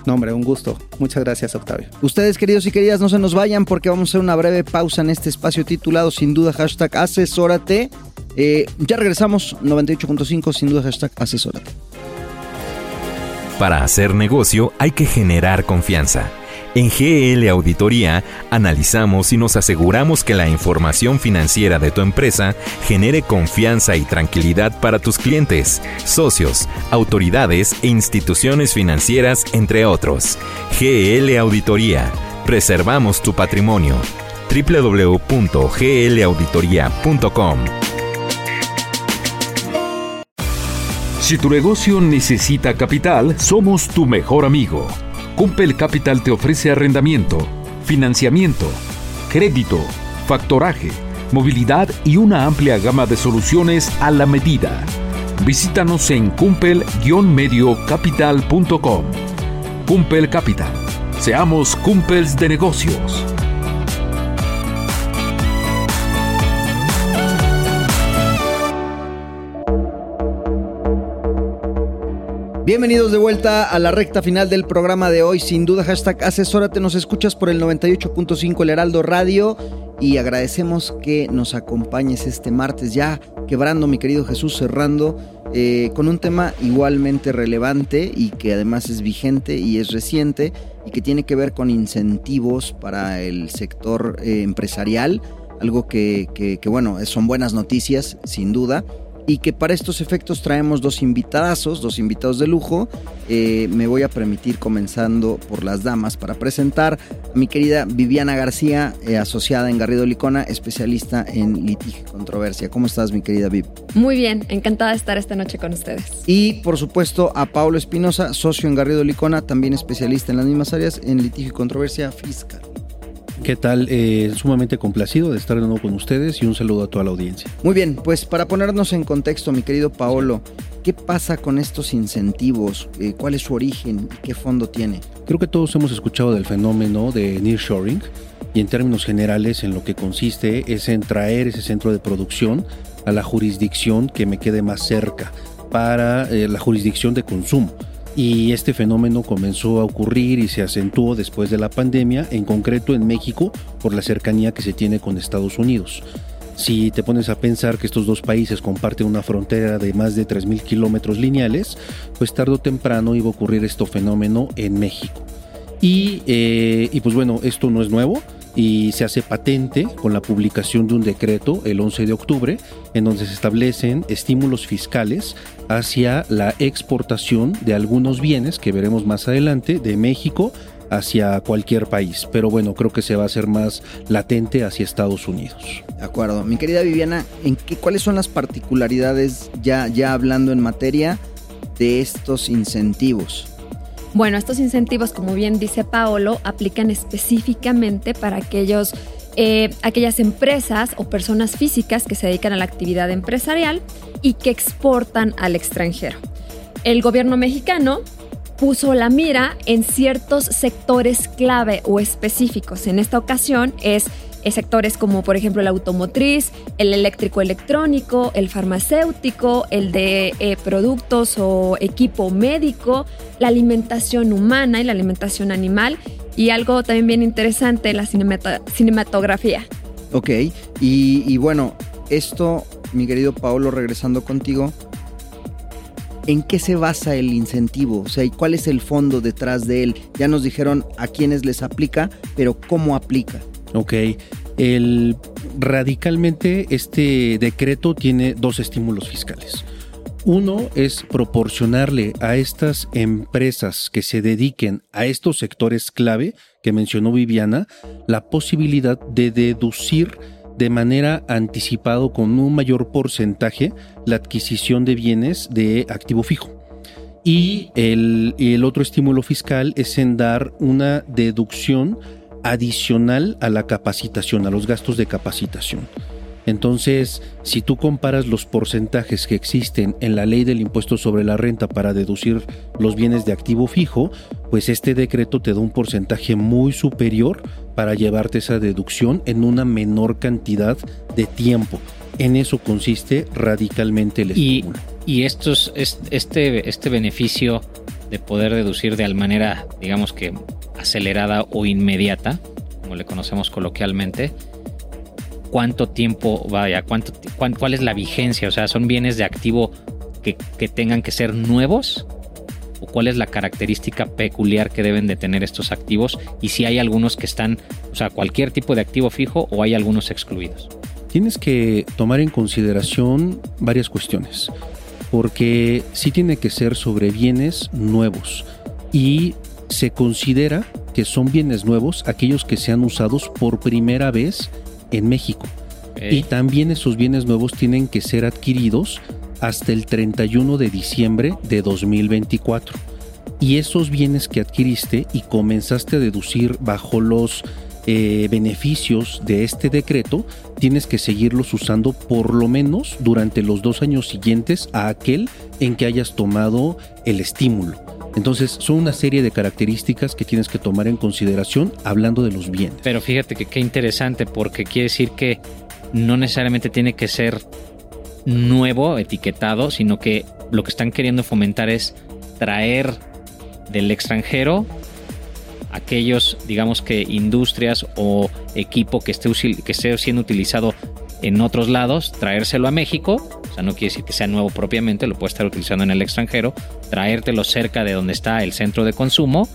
No, hombre, un gusto. Muchas gracias, Octavio. Ustedes, queridos y queridas, no se nos vayan porque vamos a hacer una breve pausa en este espacio titulado sin duda hashtag asesórate. Eh, ya regresamos, 98.5, sin duda hashtag asesórate. Para hacer negocio hay que generar confianza. En GL Auditoría analizamos y nos aseguramos que la información financiera de tu empresa genere confianza y tranquilidad para tus clientes, socios, autoridades e instituciones financieras, entre otros. GL Auditoría. Preservamos tu patrimonio. www.glauditoría.com Si tu negocio necesita capital, somos tu mejor amigo. Cumpel Capital te ofrece arrendamiento, financiamiento, crédito, factoraje, movilidad y una amplia gama de soluciones a la medida. Visítanos en cumpel-mediocapital.com. Cumpel Capital. Seamos cumpels de negocios. Bienvenidos de vuelta a la recta final del programa de hoy. Sin duda, hashtag asesórate. Nos escuchas por el 98.5 El Heraldo Radio y agradecemos que nos acompañes este martes ya quebrando, mi querido Jesús, cerrando eh, con un tema igualmente relevante y que además es vigente y es reciente y que tiene que ver con incentivos para el sector eh, empresarial. Algo que, que, que, bueno, son buenas noticias, sin duda y que para estos efectos traemos dos invitadazos, dos invitados de lujo. Eh, me voy a permitir comenzando por las damas para presentar a mi querida Viviana García, eh, asociada en Garrido Licona, especialista en litigio y controversia. ¿Cómo estás, mi querida Viv? Muy bien, encantada de estar esta noche con ustedes. Y por supuesto a Pablo Espinosa, socio en Garrido Licona, también especialista en las mismas áreas en litigio y controversia fiscal. ¿Qué tal? Eh, sumamente complacido de estar de nuevo con ustedes y un saludo a toda la audiencia. Muy bien, pues para ponernos en contexto, mi querido Paolo, ¿qué pasa con estos incentivos? Eh, ¿Cuál es su origen y qué fondo tiene? Creo que todos hemos escuchado del fenómeno de nearshoring y en términos generales en lo que consiste es en traer ese centro de producción a la jurisdicción que me quede más cerca para eh, la jurisdicción de consumo. Y este fenómeno comenzó a ocurrir y se acentuó después de la pandemia, en concreto en México, por la cercanía que se tiene con Estados Unidos. Si te pones a pensar que estos dos países comparten una frontera de más de 3.000 kilómetros lineales, pues tarde o temprano iba a ocurrir este fenómeno en México. Y, eh, y pues bueno, esto no es nuevo y se hace patente con la publicación de un decreto el 11 de octubre en donde se establecen estímulos fiscales hacia la exportación de algunos bienes que veremos más adelante de México hacia cualquier país. Pero bueno, creo que se va a hacer más latente hacia Estados Unidos. De acuerdo. Mi querida Viviana, ¿en qué, ¿cuáles son las particularidades, ya, ya hablando en materia, de estos incentivos? Bueno, estos incentivos, como bien dice Paolo, aplican específicamente para aquellos, eh, aquellas empresas o personas físicas que se dedican a la actividad empresarial y que exportan al extranjero. El gobierno mexicano puso la mira en ciertos sectores clave o específicos. En esta ocasión es sectores como por ejemplo el automotriz, el eléctrico electrónico, el farmacéutico, el de eh, productos o equipo médico, la alimentación humana y la alimentación animal y algo también bien interesante, la cinematografía. Ok, y, y bueno, esto, mi querido Paolo, regresando contigo, ¿en qué se basa el incentivo? O sea, ¿y cuál es el fondo detrás de él? Ya nos dijeron a quiénes les aplica, pero ¿cómo aplica? Ok, el, radicalmente este decreto tiene dos estímulos fiscales. Uno es proporcionarle a estas empresas que se dediquen a estos sectores clave que mencionó Viviana la posibilidad de deducir de manera anticipado con un mayor porcentaje la adquisición de bienes de activo fijo. Y el, el otro estímulo fiscal es en dar una deducción adicional a la capacitación, a los gastos de capacitación. Entonces, si tú comparas los porcentajes que existen en la ley del impuesto sobre la renta para deducir los bienes de activo fijo, pues este decreto te da un porcentaje muy superior para llevarte esa deducción en una menor cantidad de tiempo. En eso consiste radicalmente el estímulo. Y, estos, este, este beneficio de poder deducir de manera, digamos que acelerada o inmediata, como le conocemos coloquialmente, cuánto tiempo vaya, cuánto, cuál es la vigencia, o sea, son bienes de activo que, que, tengan que ser nuevos o cuál es la característica peculiar que deben de tener estos activos y si hay algunos que están, o sea, cualquier tipo de activo fijo o hay algunos excluidos. Tienes que tomar en consideración varias cuestiones, porque sí tiene que ser sobre bienes nuevos y se considera que son bienes nuevos aquellos que sean usados por primera vez en México. Y también esos bienes nuevos tienen que ser adquiridos hasta el 31 de diciembre de 2024. Y esos bienes que adquiriste y comenzaste a deducir bajo los eh, beneficios de este decreto, tienes que seguirlos usando por lo menos durante los dos años siguientes a aquel en que hayas tomado el estímulo. Entonces, son una serie de características que tienes que tomar en consideración hablando de los bienes. Pero fíjate que qué interesante, porque quiere decir que no necesariamente tiene que ser nuevo, etiquetado, sino que lo que están queriendo fomentar es traer del extranjero aquellos, digamos que industrias o equipo que esté, que siendo utilizado en otros lados, traérselo a México, o sea, no quiere decir que sea nuevo propiamente, lo puede estar utilizando en el extranjero, traértelo cerca de donde está el centro de consumo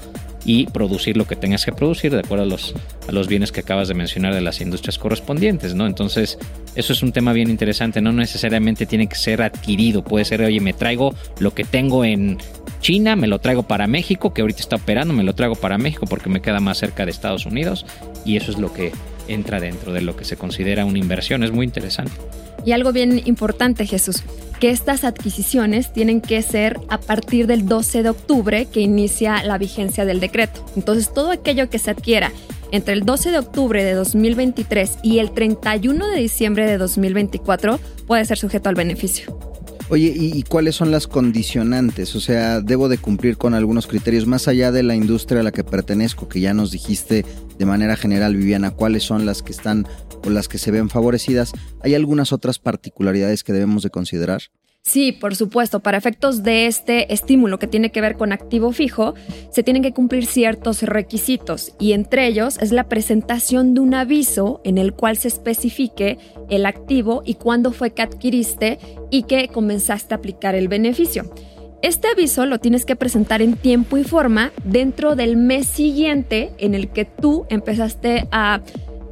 y producir lo que tengas que producir de acuerdo a los, a los bienes que acabas de mencionar de las industrias correspondientes, ¿no? Entonces, eso es un tema bien interesante, no necesariamente tiene que ser adquirido, puede ser, oye, me traigo lo que tengo en China, me lo traigo para México, que ahorita está operando, me lo traigo para México porque me queda más cerca de Estados Unidos y eso es lo que entra dentro de lo que se considera una inversión. Es muy interesante. Y algo bien importante, Jesús, que estas adquisiciones tienen que ser a partir del 12 de octubre que inicia la vigencia del decreto. Entonces, todo aquello que se adquiera entre el 12 de octubre de 2023 y el 31 de diciembre de 2024 puede ser sujeto al beneficio. Oye, ¿y, cuáles son las condicionantes? O sea, debo de cumplir con algunos criterios más allá de la industria a la que pertenezco, que ya nos dijiste de manera general, Viviana, cuáles son las que están o las que se ven favorecidas. ¿Hay algunas otras particularidades que debemos de considerar? Sí, por supuesto. Para efectos de este estímulo que tiene que ver con activo fijo, se tienen que cumplir ciertos requisitos y entre ellos es la presentación de un aviso en el cual se especifique el activo y cuándo fue que adquiriste y que comenzaste a aplicar el beneficio. Este aviso lo tienes que presentar en tiempo y forma dentro del mes siguiente en el que tú empezaste a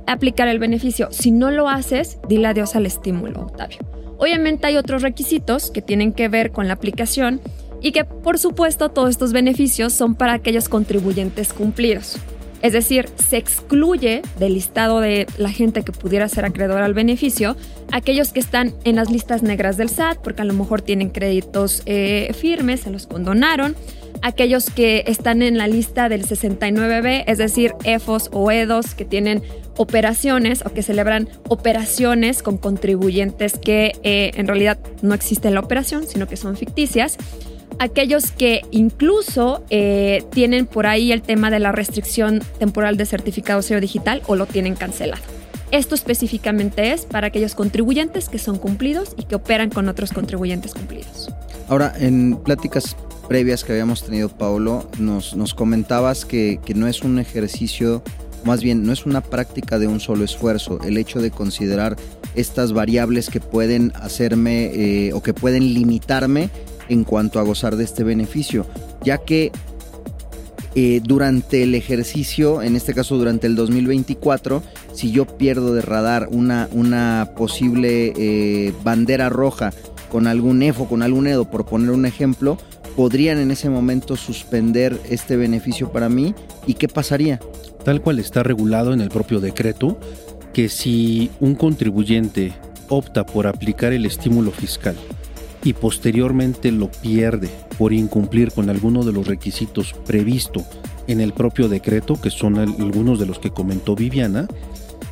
aplicar el beneficio. Si no lo haces, dile adiós al estímulo, Octavio. Obviamente hay otros requisitos que tienen que ver con la aplicación y que por supuesto todos estos beneficios son para aquellos contribuyentes cumplidos. Es decir, se excluye del listado de la gente que pudiera ser acreedora al beneficio aquellos que están en las listas negras del SAT porque a lo mejor tienen créditos eh, firmes, se los condonaron, aquellos que están en la lista del 69B, es decir, EFOS o EDOS que tienen operaciones o que celebran operaciones con contribuyentes que eh, en realidad no existe la operación, sino que son ficticias. Aquellos que incluso eh, tienen por ahí el tema de la restricción temporal de certificado cero digital o lo tienen cancelado. Esto específicamente es para aquellos contribuyentes que son cumplidos y que operan con otros contribuyentes cumplidos. Ahora, en pláticas previas que habíamos tenido, Paulo, nos, comentabas que, que no es un ejercicio más bien no es una práctica de un solo esfuerzo, el hecho de considerar estas variables que pueden hacerme eh, o que pueden limitarme en cuanto a gozar de este beneficio, ya que eh, durante el ejercicio, en este caso durante el 2024, si yo pierdo de radar una, una posible eh, bandera roja con algún EFO, con algún EDO, por poner un ejemplo, podrían en ese momento suspender este beneficio para mí y qué pasaría tal cual está regulado en el propio decreto, que si un contribuyente opta por aplicar el estímulo fiscal y posteriormente lo pierde por incumplir con alguno de los requisitos previsto en el propio decreto, que son algunos de los que comentó Viviana,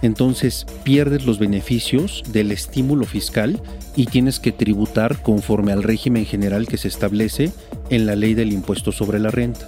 entonces pierdes los beneficios del estímulo fiscal y tienes que tributar conforme al régimen general que se establece en la ley del impuesto sobre la renta.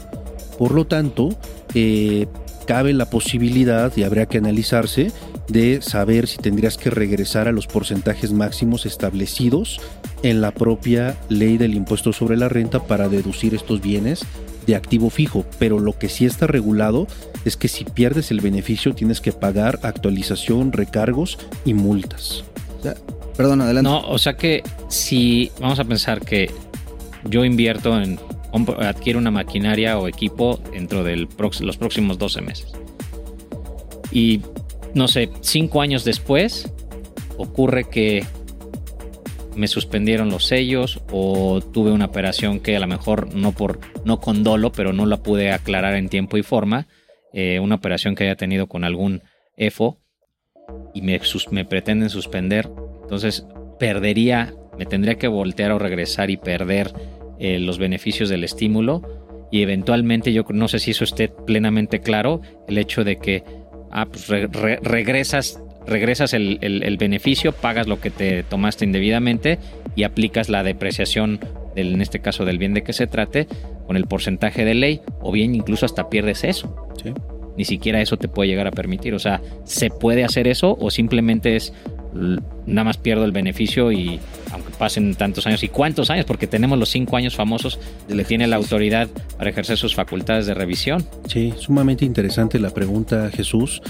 Por lo tanto, eh, cabe la posibilidad, y habría que analizarse, de saber si tendrías que regresar a los porcentajes máximos establecidos en la propia ley del impuesto sobre la renta para deducir estos bienes de activo fijo, pero lo que sí está regulado es que si pierdes el beneficio tienes que pagar actualización, recargos y multas. perdón, adelante. No, o sea que si vamos a pensar que yo invierto en adquiere una maquinaria o equipo dentro de los próximos 12 meses. Y no sé, cinco años después ocurre que me suspendieron los sellos o tuve una operación que a lo mejor no por no con dolo, pero no la pude aclarar en tiempo y forma, eh, una operación que haya tenido con algún EFO y me, me pretenden suspender, entonces perdería, me tendría que voltear o regresar y perder eh, los beneficios del estímulo y eventualmente yo no sé si eso esté plenamente claro, el hecho de que ah, pues regresas, regresas el, el, beneficio, pagas lo que te tomaste indebidamente y aplicas la depreciación, del, en este caso del bien de que se trate, con el porcentaje de ley, o bien incluso hasta pierdes eso. Ni siquiera eso te puede llegar a permitir. O sea, ¿se puede hacer eso o simplemente es nada más pierdo el beneficio y aunque pasen tantos años y cuántos años, porque tenemos los cinco años famosos que tiene la autoridad para ejercer sus facultades de revisión. Sí, sumamente interesante la pregunta, Jesús,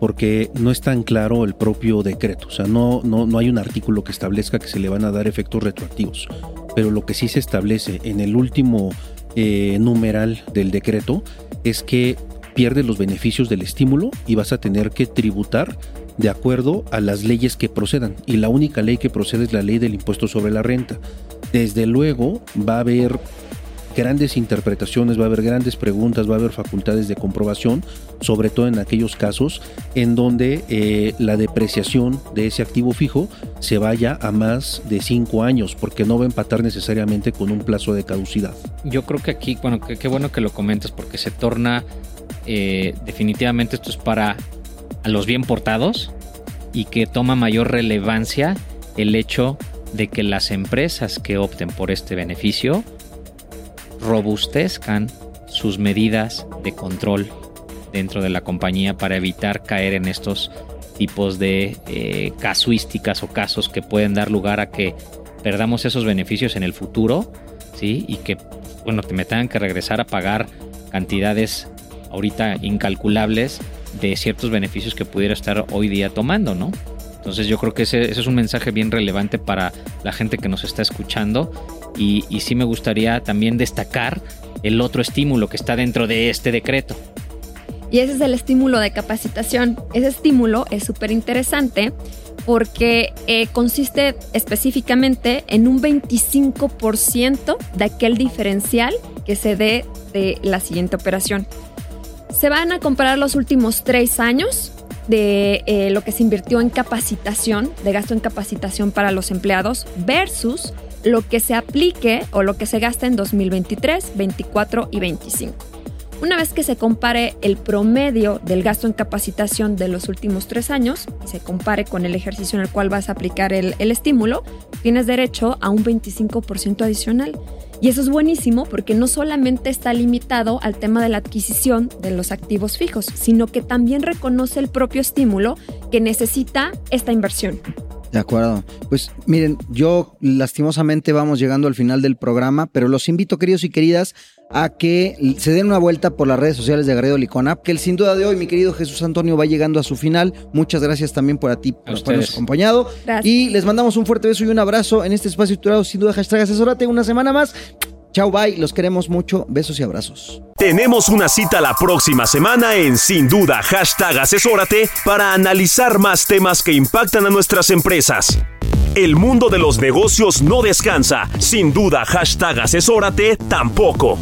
porque no es tan claro el propio decreto, o sea, no, no, no hay un artículo que establezca que se le van a dar efectos retroactivos, pero lo que sí se establece en el último eh, numeral del decreto es que pierdes los beneficios del estímulo y vas a tener que tributar de acuerdo a las leyes que procedan. Y la única ley que procede es la ley del impuesto sobre la renta. Desde luego va a haber grandes interpretaciones, va a haber grandes preguntas, va a haber facultades de comprobación, sobre todo en aquellos casos en donde eh, la depreciación de ese activo fijo se vaya a más de cinco años, porque no va a empatar necesariamente con un plazo de caducidad. Yo creo que aquí, bueno, qué bueno que lo comentas, porque se torna eh, definitivamente esto es para a los bien portados y que toma mayor relevancia el hecho de que las empresas que opten por este beneficio robustezcan sus medidas de control dentro de la compañía para evitar caer en estos tipos de eh, casuísticas o casos que pueden dar lugar a que perdamos esos beneficios en el futuro, ¿sí? Y que, bueno, te me tengan que regresar a pagar cantidades ahorita incalculables de ciertos beneficios que pudiera estar hoy día tomando, ¿no? Entonces yo creo que ese, ese es un mensaje bien relevante para la gente que nos está escuchando y, sí me gustaría también destacar el otro estímulo que está dentro de este decreto. Y ese es el estímulo de capacitación. Ese estímulo es súper interesante porque eh, consiste específicamente en un 25% de aquel diferencial que se dé de la siguiente operación. Se van a comparar los últimos tres años de eh, lo que se invirtió en capacitación, de gasto en capacitación para los empleados, versus lo que se aplique o lo que se gasta en 2023, 24 y 25. Una vez que se compare el promedio del gasto en capacitación de los últimos tres años y se compare con el ejercicio en el cual vas a aplicar el, el estímulo, tienes derecho a un 25% adicional. Y eso es buenísimo porque no solamente está limitado al tema de la adquisición de los activos fijos, sino que también reconoce el propio estímulo que necesita esta inversión. De acuerdo. Pues miren, yo lastimosamente vamos llegando al final del programa, pero los invito, queridos y queridas, a que se den una vuelta por las redes sociales de Garrido Liconap, que el sin duda de hoy, mi querido Jesús Antonio, va llegando a su final. Muchas gracias también por a ti por habernos acompañado. Gracias. Y les mandamos un fuerte beso y un abrazo en este espacio titulado Sin duda hashtag asesórate una semana más. Chao, bye, los queremos mucho. Besos y abrazos. Tenemos una cita la próxima semana en Sin Duda, hashtag asesórate, para analizar más temas que impactan a nuestras empresas. El mundo de los negocios no descansa. Sin duda, hashtag asesórate tampoco.